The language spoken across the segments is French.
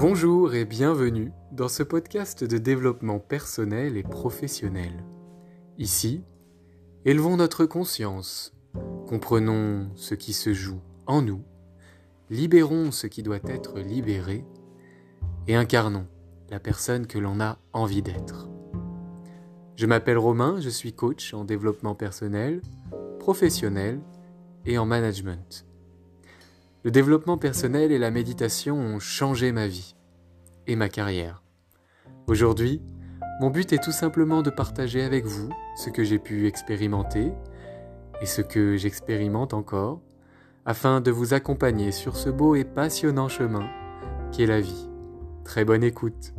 Bonjour et bienvenue dans ce podcast de développement personnel et professionnel. Ici, élevons notre conscience, comprenons ce qui se joue en nous, libérons ce qui doit être libéré et incarnons la personne que l'on a envie d'être. Je m'appelle Romain, je suis coach en développement personnel, professionnel et en management. Le développement personnel et la méditation ont changé ma vie et ma carrière. Aujourd'hui, mon but est tout simplement de partager avec vous ce que j'ai pu expérimenter et ce que j'expérimente encore, afin de vous accompagner sur ce beau et passionnant chemin qu'est la vie. Très bonne écoute.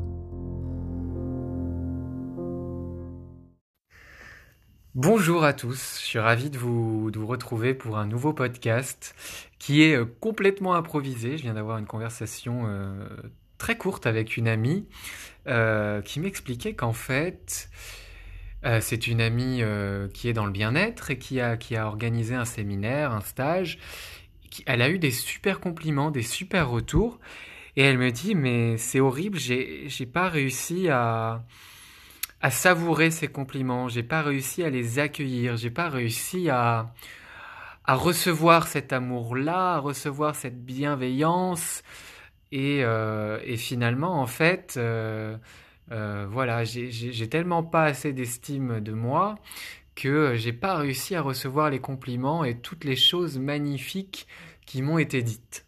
Bonjour à tous, je suis ravi de vous, retrouver pour un nouveau podcast qui est euh, complètement improvisé. Je viens d'avoir une conversation euh, très courte avec une amie euh, qui m'expliquait qu'en fait, c'est une amie qui est dans le bien-être et qui a, qui a organisé un séminaire, un stage. Elle a eu des super compliments, des super retours. Et elle me dit, mais c'est horrible, j'ai pas réussi à, à savourer ces compliments, j'ai pas réussi à les accueillir, j'ai pas réussi à, à recevoir cet amour-là, à recevoir cette bienveillance. Et, euh, et finalement, en fait, euh, euh, voilà, j'ai tellement pas assez d'estime de moi que j'ai pas réussi à recevoir les compliments et toutes les choses magnifiques qui m'ont été dites.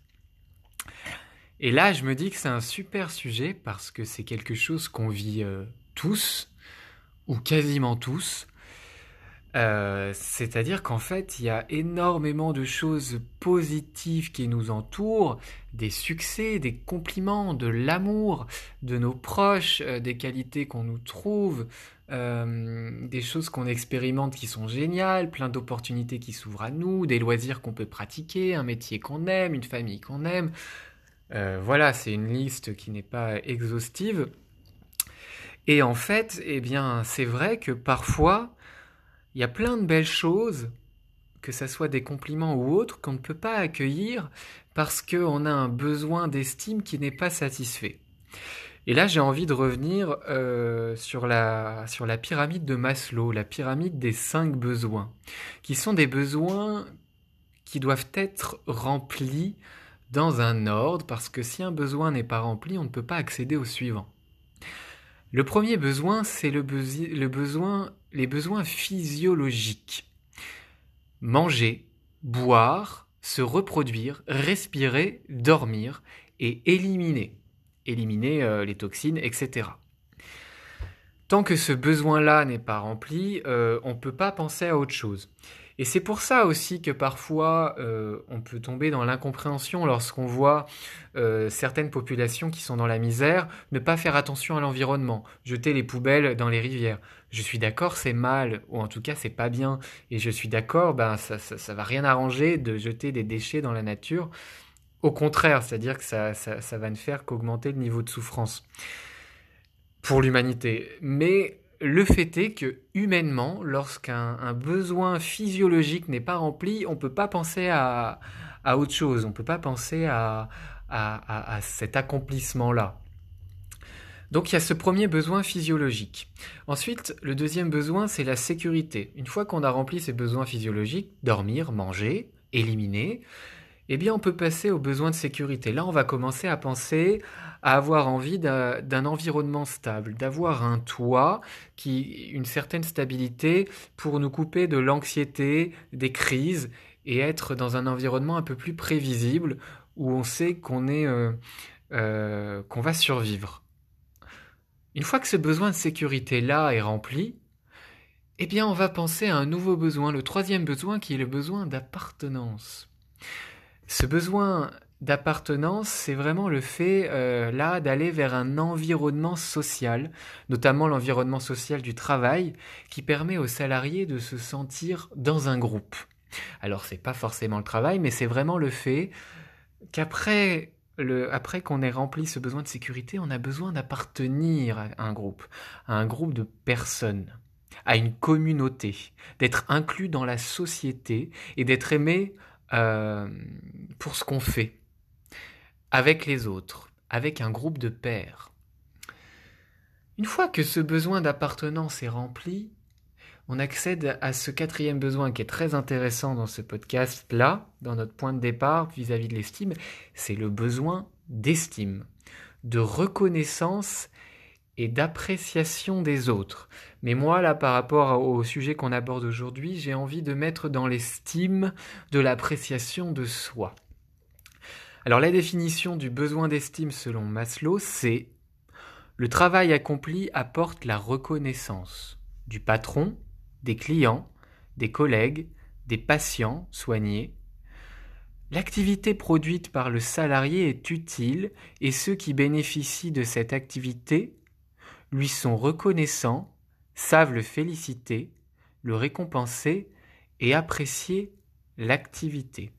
Et là, je me dis que c'est un super sujet parce que c'est quelque chose qu'on vit euh, tous, ou quasiment tous, euh, c'est-à-dire qu'en fait, il y a énormément de choses positives qui nous entourent, des succès, des compliments, de l'amour de nos proches, euh, des qualités qu'on nous trouve, euh, des choses qu'on expérimente qui sont géniales, plein d'opportunités qui s'ouvrent à nous, des loisirs qu'on peut pratiquer, un métier qu'on aime, une famille qu'on aime. voilà, c'est une liste qui n'est pas exhaustive. Et en fait, eh bien, c'est vrai que parfois, il y a plein de belles choses, que ce soit des compliments ou autres, qu'on ne peut pas accueillir parce qu'on a un besoin d'estime qui n'est pas satisfait. Et là, j'ai envie de revenir euh, sur, la, sur la pyramide de Maslow, la pyramide des cinq besoins, qui sont des besoins qui doivent être remplis dans un ordre, parce que si un besoin n'est pas rempli, on ne peut pas accéder au suivant. Le premier besoin, c'est le, besoin, les besoins physiologiques. Manger, boire, se reproduire, respirer, dormir et éliminer. Éliminer euh, les toxines, etc. Tant que ce besoin-là n'est pas rempli, euh, on ne peut pas penser à autre chose. Et c'est pour ça aussi que parfois euh, on peut tomber dans l'incompréhension lorsqu'on voit euh, certaines populations qui sont dans la misère ne pas faire attention à l'environnement, jeter les poubelles dans les rivières. Je suis d'accord, c'est mal, ou en tout cas c'est pas bien. Et je suis d'accord, ben ça, ça, va rien arranger de jeter des déchets dans la nature. Au contraire, c'est-à-dire que ça, ça, ça va ne faire qu'augmenter le niveau de souffrance pour l'humanité. Mais le fait est que humainement, lorsqu'un besoin physiologique n'est pas rempli, on ne peut pas penser à, autre chose, on ne peut pas penser à, à, à cet accomplissement-là. Donc il y a ce premier besoin physiologique. Ensuite, le deuxième besoin, c'est la sécurité. Une fois qu'on a rempli ces besoins physiologiques, dormir, manger, éliminer, eh bien on peut passer aux besoins de sécurité. Là, on va commencer à penser à avoir envie d'un environnement stable, d'avoir un toit qui une certaine stabilité pour nous couper de l'anxiété, des crises et être dans un environnement un peu plus prévisible où on sait qu'on est euh, euh, qu'on va survivre. Une fois que ce besoin de sécurité là est rempli, eh bien on va penser à un nouveau besoin, le troisième besoin qui est le besoin d'appartenance. Ce besoin d'appartenance, c'est vraiment le fait euh, là d'aller vers un environnement social, notamment l'environnement social du travail, qui permet aux salariés de se sentir dans un groupe. Alors c'est pas forcément le travail, mais c'est vraiment le fait qu'après qu'on ait rempli ce besoin de sécurité, on a besoin d'appartenir à un groupe, à un groupe de personnes, à une communauté, d'être inclus dans la société et d'être aimé euh, pour ce qu'on fait avec les autres, avec un groupe de pairs. Une fois que ce besoin d'appartenance est rempli, on accède à ce quatrième besoin qui est très intéressant dans ce podcast-là, dans notre point de départ vis-à-vis de l'estime, c'est le besoin d'estime, de reconnaissance et d'appréciation des autres. Mais moi, là, par rapport au sujet qu'on aborde aujourd'hui, j'ai envie de mettre dans l'estime de l'appréciation de soi. Alors la définition du besoin d'estime selon Maslow, c'est le travail accompli apporte la reconnaissance du patron, des clients, des collègues, des patients soignés. L'activité produite par le salarié est utile et ceux qui bénéficient de cette activité lui sont reconnaissants, savent le féliciter, le récompenser et apprécier l'activité.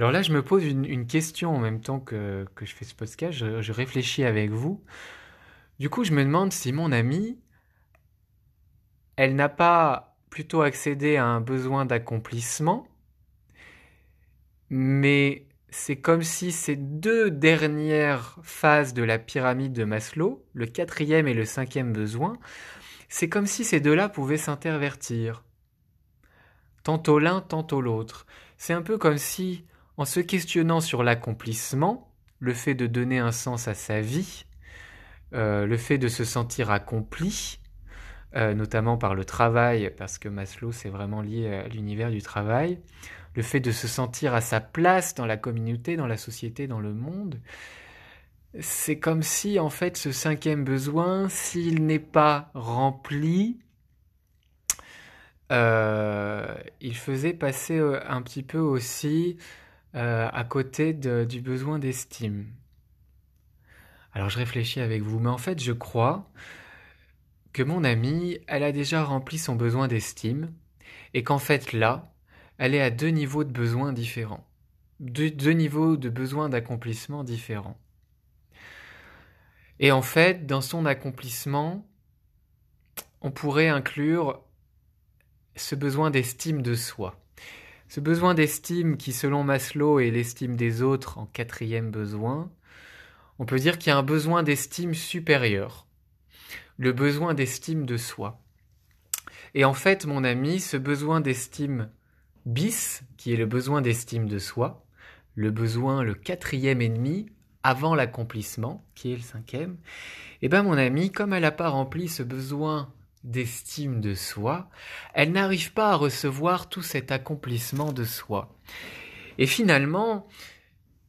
Alors là, je me pose une, question en même temps que, je fais ce podcast, je, je réfléchis avec vous. Du coup, je me demande si mon amie, elle n'a pas plutôt accédé à un besoin d'accomplissement, mais c'est comme si ces deux dernières phases de la pyramide de Maslow, le quatrième et le cinquième besoin, c'est comme si ces deux-là pouvaient s'intervertir. Tantôt l'un, tantôt l'autre. C'est un peu comme si, en se questionnant sur l'accomplissement, le fait de donner un sens à sa vie, euh, le fait de se sentir accompli, euh, notamment par le travail, parce que Maslow c'est vraiment lié à l'univers du travail, le fait de se sentir à sa place dans la communauté, dans la société, dans le monde, c'est comme si en fait ce cinquième besoin, s'il n'est pas rempli, euh, il faisait passer un petit peu aussi euh, à côté du besoin d'estime. Alors je réfléchis avec vous, mais en fait je crois que mon amie, elle a déjà rempli son besoin d'estime, et qu'en fait là, elle est à deux niveaux de besoins différents, deux, deux niveaux de besoins d'accomplissement différents. Et en fait, dans son accomplissement, on pourrait inclure ce besoin d'estime de soi. Ce besoin d'estime qui, selon Maslow, est l'estime des autres en quatrième besoin, on peut dire qu'il y a un besoin d'estime supérieur, le besoin d'estime de soi. Et en fait, mon ami, ce besoin d'estime bis, qui est le besoin d'estime de soi, le besoin, le quatrième ennemi, avant l'accomplissement, qui est le cinquième, eh bien mon ami, comme elle n'a pas rempli ce besoin d'estime de soi, elle n'arrive pas à recevoir tout cet accomplissement de soi. Et finalement,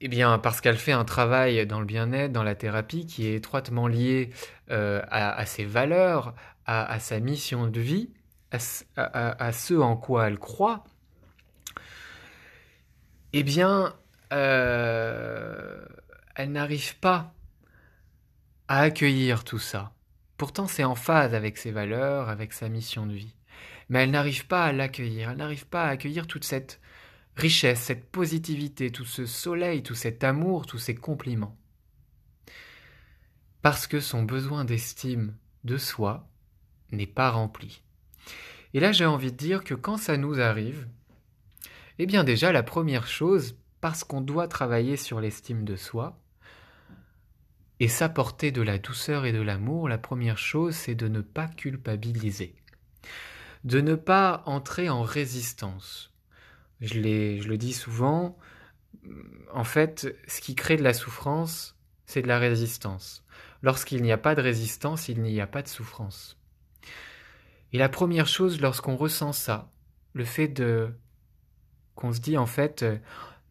eh bien, parce qu'elle fait un travail dans le bien-être, dans la thérapie, qui est étroitement lié euh, à, ses valeurs, à, sa mission de vie, à, ce en quoi elle croit, eh bien, euh, elle n'arrive pas à accueillir tout ça. Pourtant, c'est en phase avec ses valeurs, avec sa mission de vie. Mais elle n'arrive pas à l'accueillir, elle n'arrive pas à accueillir toute cette richesse, cette positivité, tout ce soleil, tout cet amour, tous ces compliments. Parce que son besoin d'estime de soi n'est pas rempli. Et là, j'ai envie de dire que quand ça nous arrive, eh bien déjà, la première chose, parce qu'on doit travailler sur l'estime de soi, et s'apporter de la douceur et de l'amour, la première chose, c'est de ne pas culpabiliser, de ne pas entrer en résistance. Je, le dis souvent, en fait, ce qui crée de la souffrance, c'est de la résistance. Lorsqu'il n'y a pas de résistance, il n'y a pas de souffrance. Et la première chose, lorsqu'on ressent ça, le fait de qu'on se dit en fait, euh,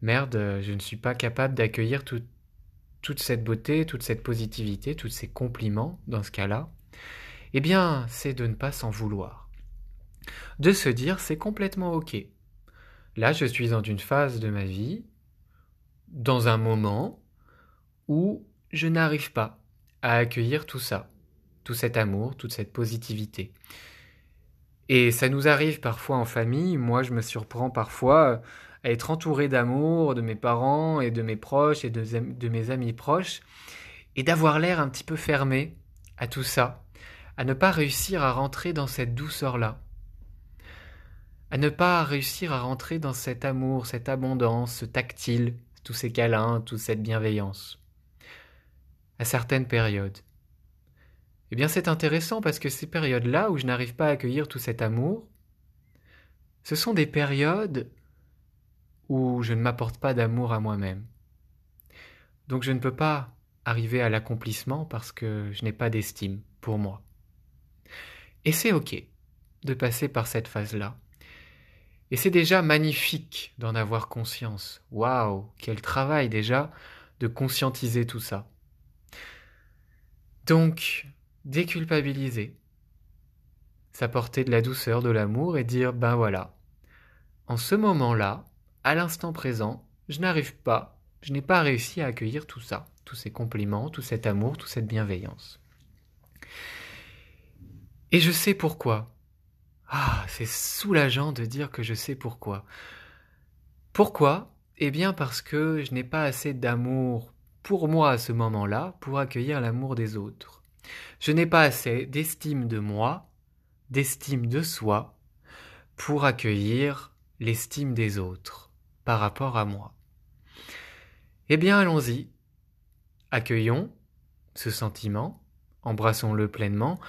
merde, je ne suis pas capable d'accueillir toute cette beauté, toute cette positivité, tous ces compliments dans ce cas-là, eh bien, c'est de ne pas s'en vouloir. De se dire, c'est complètement OK. Là, je suis dans une phase de ma vie, dans un moment où je n'arrive pas à accueillir tout ça, tout cet amour, toute cette positivité. Et ça nous arrive parfois en famille. Moi, je me surprends parfois à être entouré d'amour de mes parents et de mes proches et de, mes amis proches, et d'avoir l'air un petit peu fermé à tout ça, à ne pas réussir à rentrer dans cette douceur-là, à ne pas réussir à rentrer dans cet amour, cette abondance, ce tactile, tous ces câlins, toute cette bienveillance. à certaines périodes Eh bien c'est intéressant parce que ces périodes-là où je n'arrive pas à accueillir tout cet amour, ce sont des périodes où je ne m'apporte pas d'amour à moi-même. Donc je ne peux pas arriver à l'accomplissement parce que je n'ai pas d'estime pour moi. Et c'est ok de passer par cette phase-là. Et c'est déjà magnifique d'en avoir conscience. Waouh, quel travail déjà de conscientiser tout ça. Donc, déculpabiliser, s'apporter de la douceur, de l'amour et dire ben voilà, en ce moment-là, à l'instant présent, je n'arrive pas, je n'ai pas réussi à accueillir tout ça, tous ces compliments, tout cet amour, toute cette bienveillance. Et je sais pourquoi. Ah, c'est soulageant de dire que je sais pourquoi. Pourquoi? Eh bien parce que je n'ai pas assez d'amour pour moi à ce moment-là pour accueillir l'amour des autres. Je n'ai pas assez d'estime de moi, d'estime de soi, pour accueillir l'estime des autres rapport à moi. Eh bien allons-y, accueillons ce sentiment, embrassons-le pleinement,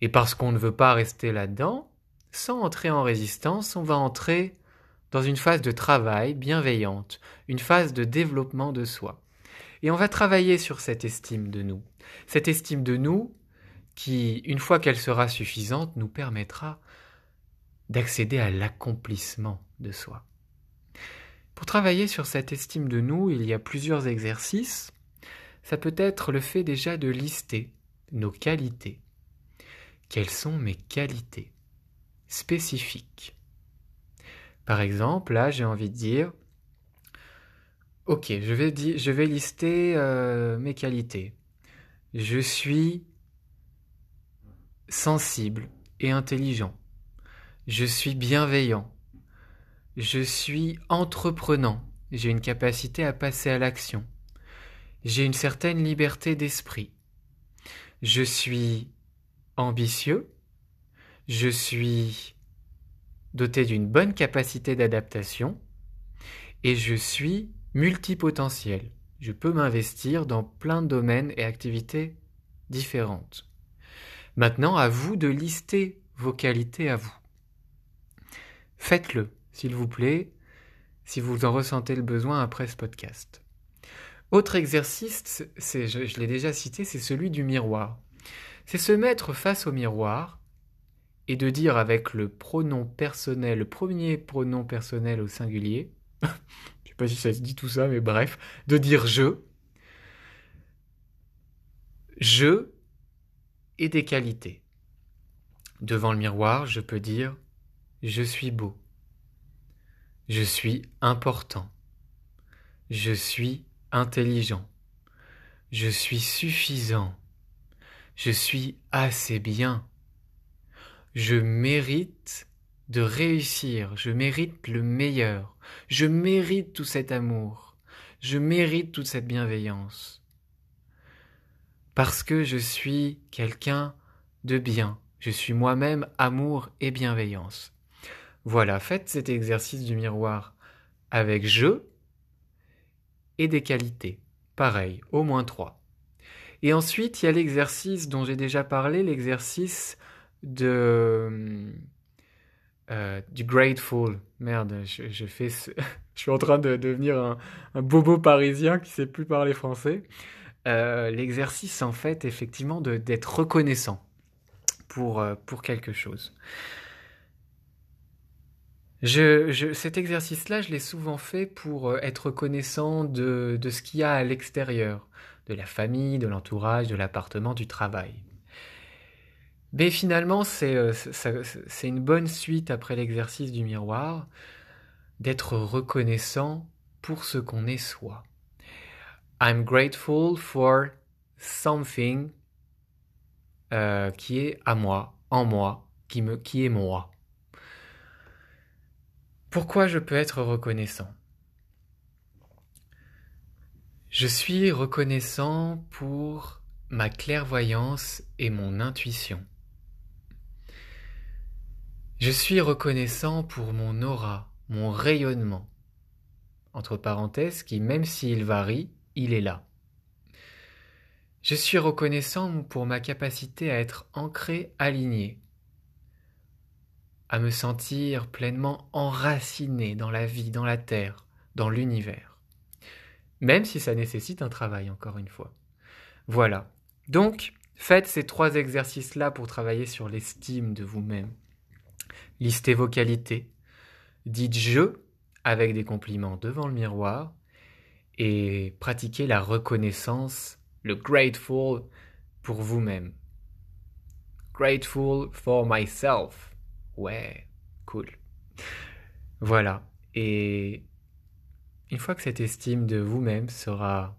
et parce qu'on ne veut pas rester là-dedans, sans entrer en résistance, on va entrer dans une phase de travail bienveillante, une phase de développement de soi. Et on va travailler sur cette estime de nous. Cette estime de nous qui, une fois qu'elle sera suffisante, nous permettra d'accéder à l'accomplissement de soi. Pour travailler sur cette estime de nous, il y a plusieurs exercices. Ça peut être le fait déjà de lister nos qualités, quelles sont mes qualités spécifiques? Par exemple, là, j'ai envie de dire, ok, je vais, lister euh, mes qualités. Je suis sensible et intelligent. Je suis bienveillant. Je suis entreprenant. J'ai une capacité à passer à l'action. J'ai une certaine liberté d'esprit. Je suis ambitieux, je suis doté d'une bonne capacité d'adaptation et je suis multipotentiel. Je peux m'investir dans plein de domaines et activités différentes. Maintenant, à vous de lister vos qualités à vous. Faites-le, s'il vous plaît, si vous en ressentez le besoin après ce podcast. Autre exercice, je, l'ai déjà cité, c'est celui du miroir c'est se mettre face au miroir et de dire avec le pronom personnel, le premier pronom personnel au singulier, je sais pas si ça se dit tout ça, mais bref, de dire je, je et des qualités. Devant le miroir, je peux dire je suis beau, je suis important, je suis intelligent, je suis suffisant, je suis assez bien. Je mérite de réussir, je mérite le meilleur, je mérite tout cet amour, je mérite toute cette bienveillance. Parce que je suis quelqu'un de bien, je suis moi-même amour et bienveillance. Voilà, faites cet exercice du miroir avec je et des qualités. Pareil, au moins trois. Et ensuite, il y a l'exercice dont j'ai déjà parlé, l'exercice de euh, du grateful. Merde, je, fais je suis en train de devenir un, bobo parisien qui sait plus parler français. Euh, l'exercice, en fait, effectivement, d'être reconnaissant pour, euh, pour quelque chose. Je, je, cet exercice-là, je l'ai souvent fait pour être reconnaissant de, de ce qu'il y a à l'extérieur de la famille, de l'entourage, de l'appartement, du travail. Mais finalement, euh, c'est une bonne suite après l'exercice du miroir d'être reconnaissant pour ce qu'on est soi. I'm grateful for something euh, qui est à moi, en moi, qui, me, qui est moi. Pourquoi je peux être reconnaissant? Je suis reconnaissant pour ma clairvoyance et mon intuition. Je suis reconnaissant pour mon aura, mon rayonnement. Entre parenthèses, qui même s'il varie, il est là. Je suis reconnaissant pour ma capacité à être ancré, aligné, à me sentir pleinement enraciné dans la vie, dans la terre, dans l'univers. Même si ça nécessite un travail, encore une fois. Voilà. Donc, faites ces trois exercices-là pour travailler sur l'estime de vous-même. Listez vos qualités. Dites je avec des compliments devant le miroir et pratiquez la reconnaissance le grateful pour vous-même. Grateful for myself. Ouais, cool. Voilà. Et une fois que cette estime de vous-même sera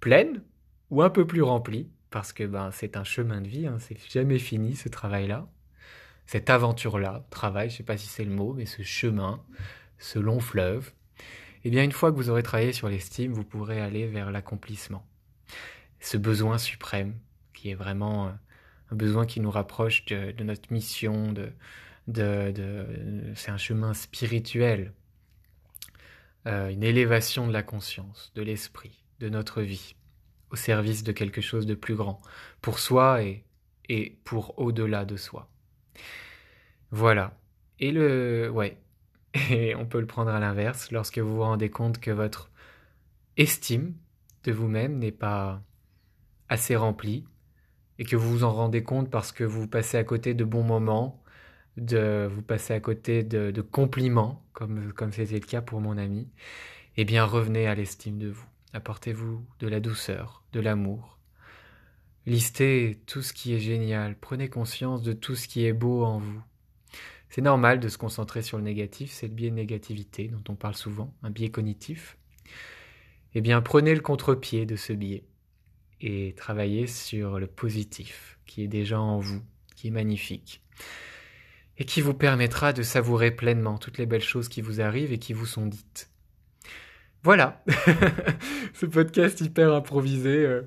pleine ou un peu plus remplie, parce que ben, c'est un chemin de vie, hein, c'est jamais fini ce travail-là, cette aventure-là, travail, je sais pas si c'est le mot, mais ce chemin, ce long fleuve, eh bien une fois que vous aurez travaillé sur l'estime, vous pourrez aller vers l'accomplissement ce besoin suprême, qui est vraiment euh, un besoin qui nous rapproche de, notre mission, de, de, c'est un chemin spirituel, euh, une élévation de la conscience, de l'esprit, de notre vie, au service de quelque chose de plus grand, pour soi et, et pour au-delà de soi. Voilà. Et le, ouais. Et on peut le prendre à l'inverse, lorsque vous vous rendez compte que votre estime de vous-même n'est pas assez rempli et que vous vous en rendez compte parce que vous passez à côté de bons moments, de vous passez à côté de, compliments, comme comme c'était le cas pour mon ami, eh bien revenez à l'estime de vous. Apportez-vous de la douceur, de l'amour. Listez tout ce qui est génial, prenez conscience de tout ce qui est beau en vous. C'est normal de se concentrer sur le négatif, c'est le biais de négativité dont on parle souvent, un biais cognitif. Eh bien, prenez le contre-pied de ce biais et travailler sur le positif qui est déjà en vous, qui est magnifique, et qui vous permettra de savourer pleinement toutes les belles choses qui vous arrivent et qui vous sont dites. Voilà, ce podcast hyper improvisé euh,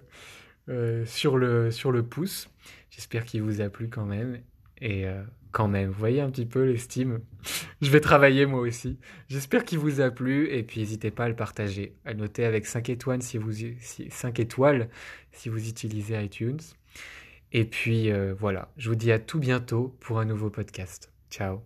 euh, sur, le, pouce. J'espère qu'il vous a plu quand même. Et euh, quand même. Vous voyez un petit peu l'estime. Je vais travailler moi aussi. J'espère qu'il vous a plu et puis n'hésitez pas à le partager, à noter avec 5 étoiles si vous 5 étoiles si vous utilisez iTunes. Et puis euh, voilà, je vous dis à tout bientôt pour un nouveau podcast. Ciao.